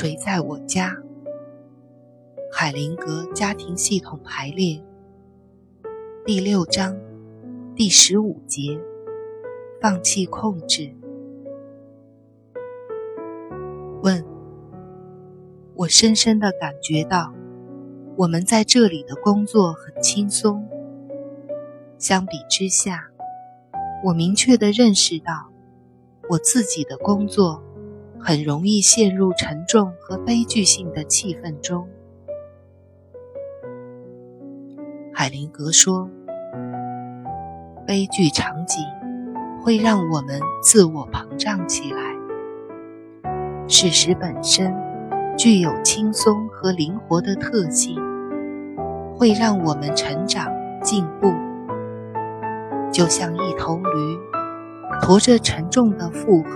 谁在我家？海灵格家庭系统排列第六章第十五节：放弃控制。问：我深深的感觉到，我们在这里的工作很轻松。相比之下，我明确的认识到，我自己的工作很容易陷入沉重和悲剧性的气氛中。海灵格说：“悲剧场景会让我们自我膨胀起来。事实本身具有轻松和灵活的特性，会让我们成长进步。”就像一头驴，驮着沉重的负荷，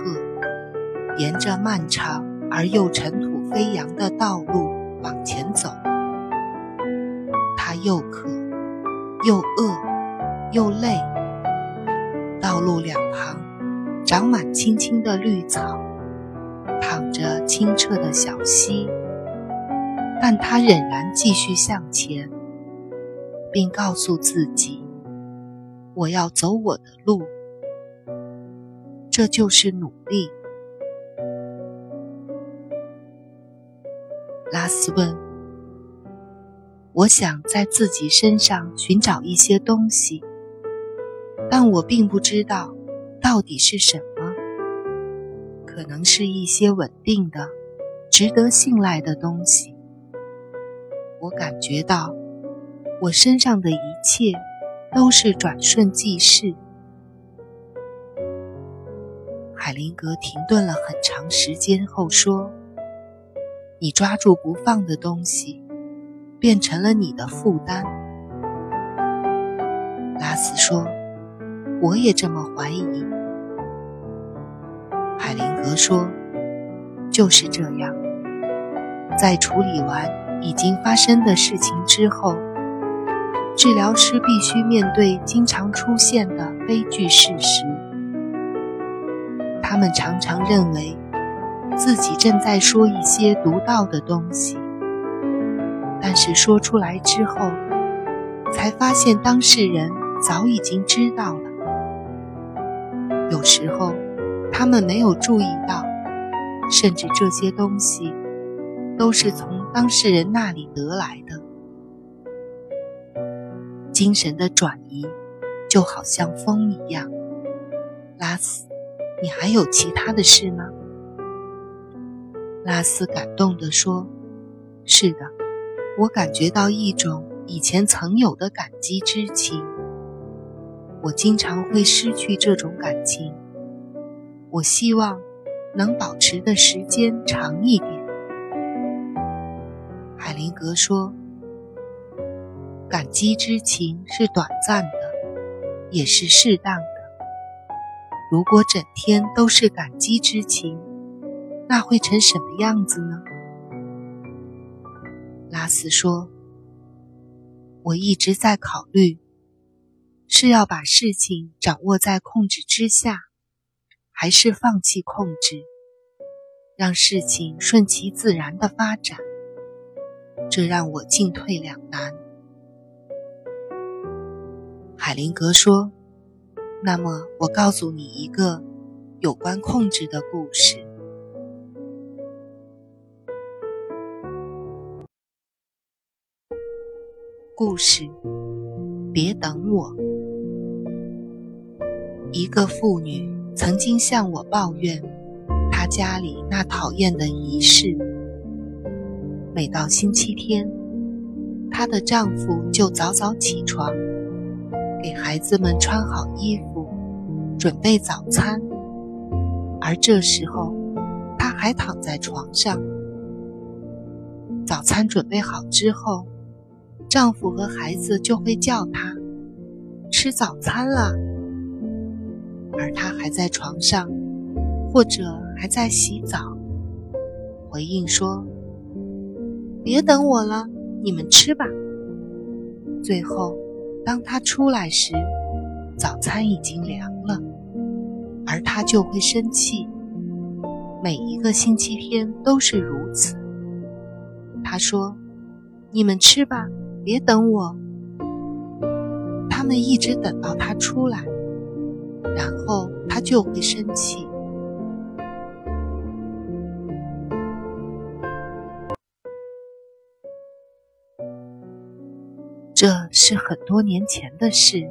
沿着漫长而又尘土飞扬的道路往前走。它又渴，又饿，又累。道路两旁长满青青的绿草，淌着清澈的小溪，但它仍然继续向前，并告诉自己。我要走我的路，这就是努力。拉斯问：“我想在自己身上寻找一些东西，但我并不知道到底是什么。可能是一些稳定的、值得信赖的东西。我感觉到我身上的一切。”都是转瞬即逝。海灵格停顿了很长时间后说：“你抓住不放的东西，变成了你的负担。”拉斯说：“我也这么怀疑。”海灵格说：“就是这样，在处理完已经发生的事情之后。”治疗师必须面对经常出现的悲剧事实。他们常常认为自己正在说一些独到的东西，但是说出来之后，才发现当事人早已经知道了。有时候，他们没有注意到，甚至这些东西都是从当事人那里得来的。精神的转移，就好像风一样。拉斯，你还有其他的事吗？拉斯感动地说：“是的，我感觉到一种以前曾有的感激之情。我经常会失去这种感情。我希望能保持的时间长一点。”海灵格说。感激之情是短暂的，也是适当的。如果整天都是感激之情，那会成什么样子呢？拉斯说：“我一直在考虑，是要把事情掌握在控制之下，还是放弃控制，让事情顺其自然的发展。这让我进退两难。”海灵格说：“那么，我告诉你一个有关控制的故事。故事，别等我。一个妇女曾经向我抱怨，她家里那讨厌的仪式。每到星期天，她的丈夫就早早起床。”给孩子们穿好衣服，准备早餐，而这时候，她还躺在床上。早餐准备好之后，丈夫和孩子就会叫她吃早餐了，而她还在床上，或者还在洗澡，回应说：“别等我了，你们吃吧。”最后。当他出来时，早餐已经凉了，而他就会生气。每一个星期天都是如此。他说：“你们吃吧，别等我。”他们一直等到他出来，然后他就会生气。这是很多年前的事，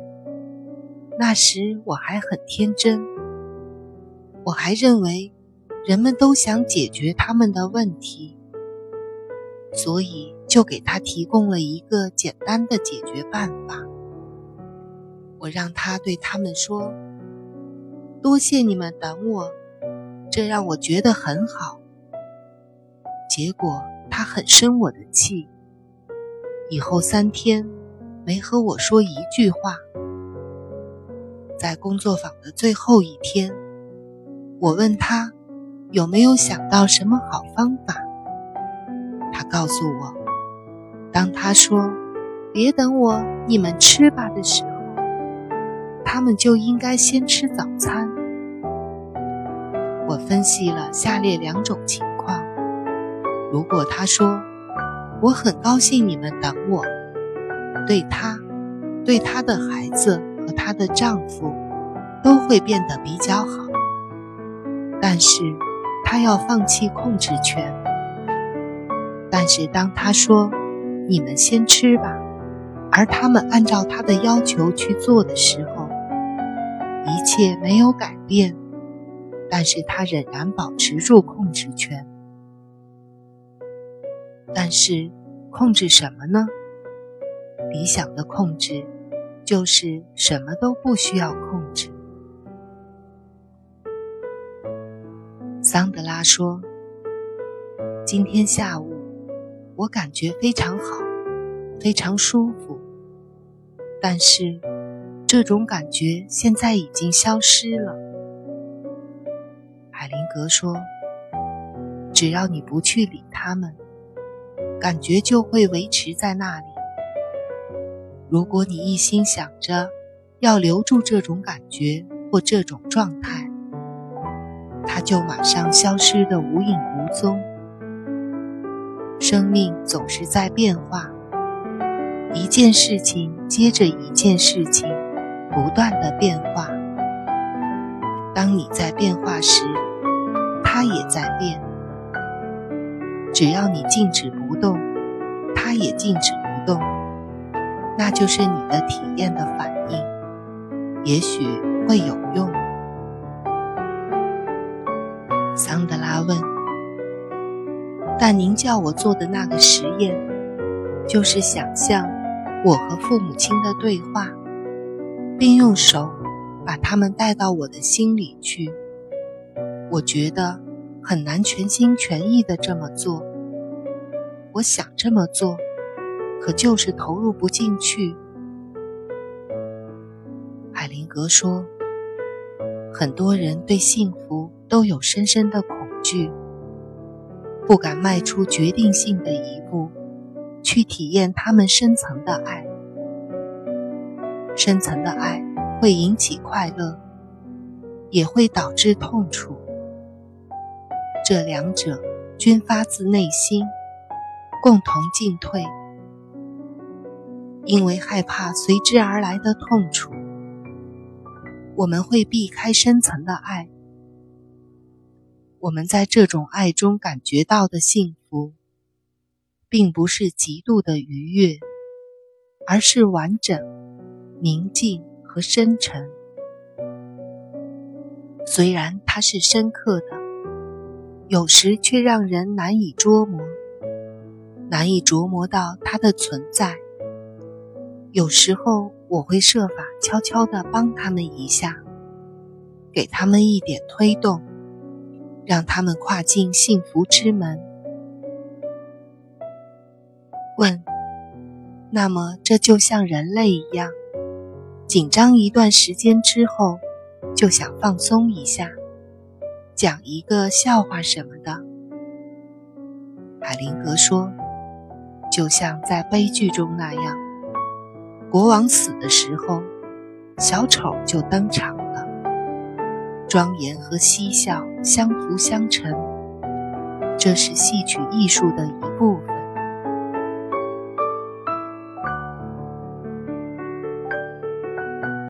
那时我还很天真，我还认为人们都想解决他们的问题，所以就给他提供了一个简单的解决办法。我让他对他们说：“多谢你们等我，这让我觉得很好。”结果他很生我的气，以后三天。没和我说一句话。在工作坊的最后一天，我问他有没有想到什么好方法。他告诉我，当他说“别等我，你们吃吧”的时候，他们就应该先吃早餐。我分析了下列两种情况：如果他说“我很高兴你们等我”。对他、对她的孩子和她的丈夫，都会变得比较好。但是，她要放弃控制权。但是，当她说“你们先吃吧”，而他们按照他的要求去做的时候，一切没有改变。但是他仍然保持住控制权。但是，控制什么呢？理想的控制，就是什么都不需要控制。桑德拉说：“今天下午，我感觉非常好，非常舒服。但是，这种感觉现在已经消失了。”海灵格说：“只要你不去理他们，感觉就会维持在那里。”如果你一心想着要留住这种感觉或这种状态，它就马上消失的无影无踪。生命总是在变化，一件事情接着一件事情，不断的变化。当你在变化时，它也在变。只要你静止不动，它也静止不动。那就是你的体验的反应，也许会有用。但您叫我做的那个实验，就是想象我和父母亲的对话，并用手把他们带到我的心里去。我觉得很难全心全意的这么做。我想这么做。”可就是投入不进去。海灵格说：“很多人对幸福都有深深的恐惧，不敢迈出决定性的一步，去体验他们深层的爱。深层的爱会引起快乐，也会导致痛楚。这两者均发自内心，共同进退。”因为害怕随之而来的痛楚，我们会避开深层的爱。我们在这种爱中感觉到的幸福，并不是极度的愉悦，而是完整、宁静和深沉。虽然它是深刻的，有时却让人难以捉摸，难以琢磨到它的存在。有时候我会设法悄悄地帮他们一下，给他们一点推动，让他们跨进幸福之门。问：那么这就像人类一样，紧张一段时间之后，就想放松一下，讲一个笑话什么的？海灵格说：就像在悲剧中那样。国王死的时候，小丑就登场。庄严和嬉笑相辅相成。这是戏曲艺术的一部分。